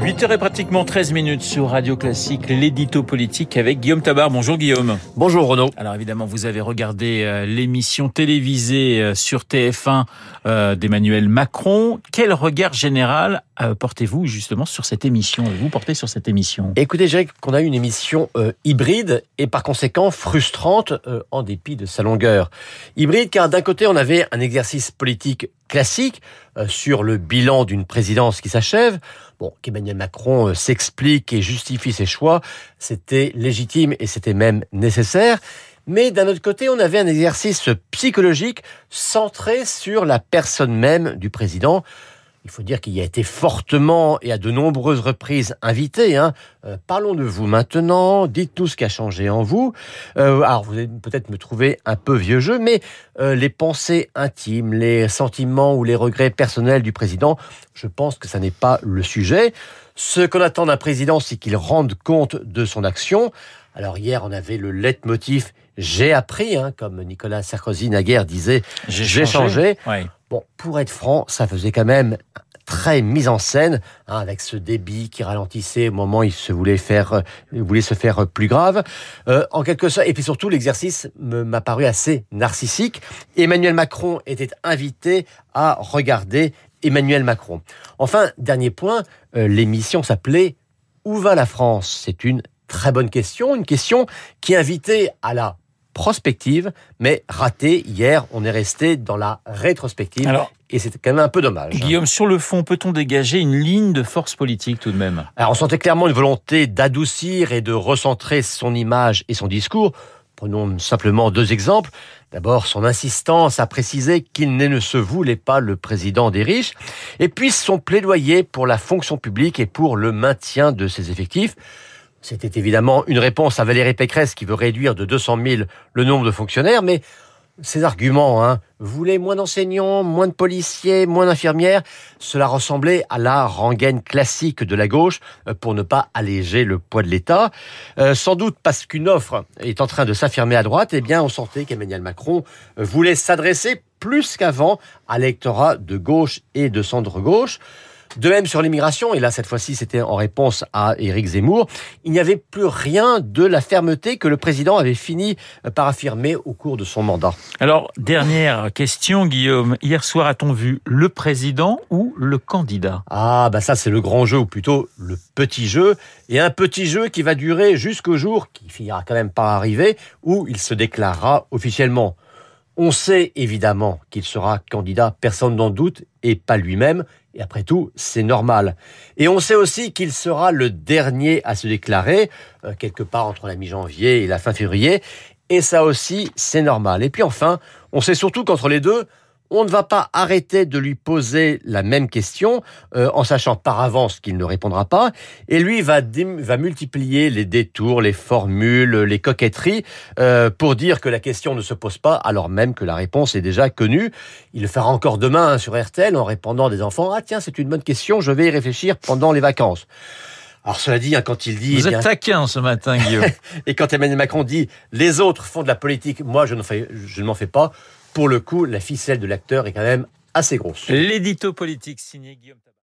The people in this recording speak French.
8h et pratiquement 13 minutes sur Radio Classique, l'édito politique avec Guillaume Tabar. Bonjour Guillaume. Bonjour Renaud. Alors évidemment, vous avez regardé euh, l'émission télévisée euh, sur TF1 euh, d'Emmanuel Macron. Quel regard général portez-vous justement sur cette émission? Vous portez sur cette émission? Écoutez, je dirais qu'on a eu une émission hybride et par conséquent frustrante en dépit de sa longueur. Hybride car d'un côté, on avait un exercice politique classique sur le bilan d'une présidence qui s'achève. Bon, qu'Emmanuel Macron s'explique et justifie ses choix, c'était légitime et c'était même nécessaire. Mais d'un autre côté, on avait un exercice psychologique centré sur la personne même du président. Il faut dire qu'il y a été fortement et à de nombreuses reprises invité. Hein. Euh, parlons de vous maintenant, dites tout ce qui a changé en vous. Euh, alors vous allez peut-être me trouver un peu vieux jeu, mais euh, les pensées intimes, les sentiments ou les regrets personnels du président, je pense que ça n'est pas le sujet. Ce qu'on attend d'un président, c'est qu'il rende compte de son action. Alors hier, on avait le leitmotiv j'ai appris, hein, comme Nicolas Sarkozy naguère disait, j'ai changé. Bon, pour être franc, ça faisait quand même très mise en scène, hein, avec ce débit qui ralentissait au moment où il se voulait faire, euh, voulait se faire plus grave. Euh, en quelque sorte, et puis surtout, l'exercice m'a paru assez narcissique. Emmanuel Macron était invité à regarder Emmanuel Macron. Enfin, dernier point, euh, l'émission s'appelait Où va la France? C'est une très bonne question, une question qui invitait à la prospective, mais raté. Hier, on est resté dans la rétrospective. et c'est quand même un peu dommage. Guillaume, sur le fond, peut-on dégager une ligne de force politique tout de même? Alors, on sentait clairement une volonté d'adoucir et de recentrer son image et son discours. Prenons simplement deux exemples. D'abord, son insistance à préciser qu'il ne se voulait pas le président des riches, et puis son plaidoyer pour la fonction publique et pour le maintien de ses effectifs. C'était évidemment une réponse à Valérie Pécresse qui veut réduire de 200 000 le nombre de fonctionnaires, mais ces arguments, hein, voulez moins d'enseignants, moins de policiers, moins d'infirmières, cela ressemblait à la rengaine classique de la gauche euh, pour ne pas alléger le poids de l'État. Euh, sans doute parce qu'une offre est en train de s'affirmer à droite, eh bien on sentait qu'Emmanuel Macron euh, voulait s'adresser plus qu'avant à l'électorat de gauche et de centre-gauche. De même sur l'immigration, et là cette fois-ci c'était en réponse à Éric Zemmour, il n'y avait plus rien de la fermeté que le président avait fini par affirmer au cours de son mandat. Alors, dernière question Guillaume, hier soir a-t-on vu le président ou le candidat? Ah bah ça c'est le grand jeu, ou plutôt le petit jeu, et un petit jeu qui va durer jusqu'au jour, qui finira quand même par arriver, où il se déclarera officiellement. On sait évidemment qu'il sera candidat, personne n'en doute, et pas lui-même. Et après tout, c'est normal. Et on sait aussi qu'il sera le dernier à se déclarer, euh, quelque part entre la mi-janvier et la fin février. Et ça aussi, c'est normal. Et puis enfin, on sait surtout qu'entre les deux, on ne va pas arrêter de lui poser la même question euh, en sachant par avance qu'il ne répondra pas. Et lui va, va multiplier les détours, les formules, les coquetteries euh, pour dire que la question ne se pose pas alors même que la réponse est déjà connue. Il le fera encore demain hein, sur RTL en répondant des enfants. Ah tiens, c'est une bonne question, je vais y réfléchir pendant les vacances. Alors cela dit, hein, quand il dit... Vous eh êtes taquin ce matin, Guillaume. et quand Emmanuel Macron dit « les autres font de la politique, moi je, je ne m'en fais pas », pour le coup, la ficelle de l'acteur est quand même assez grosse.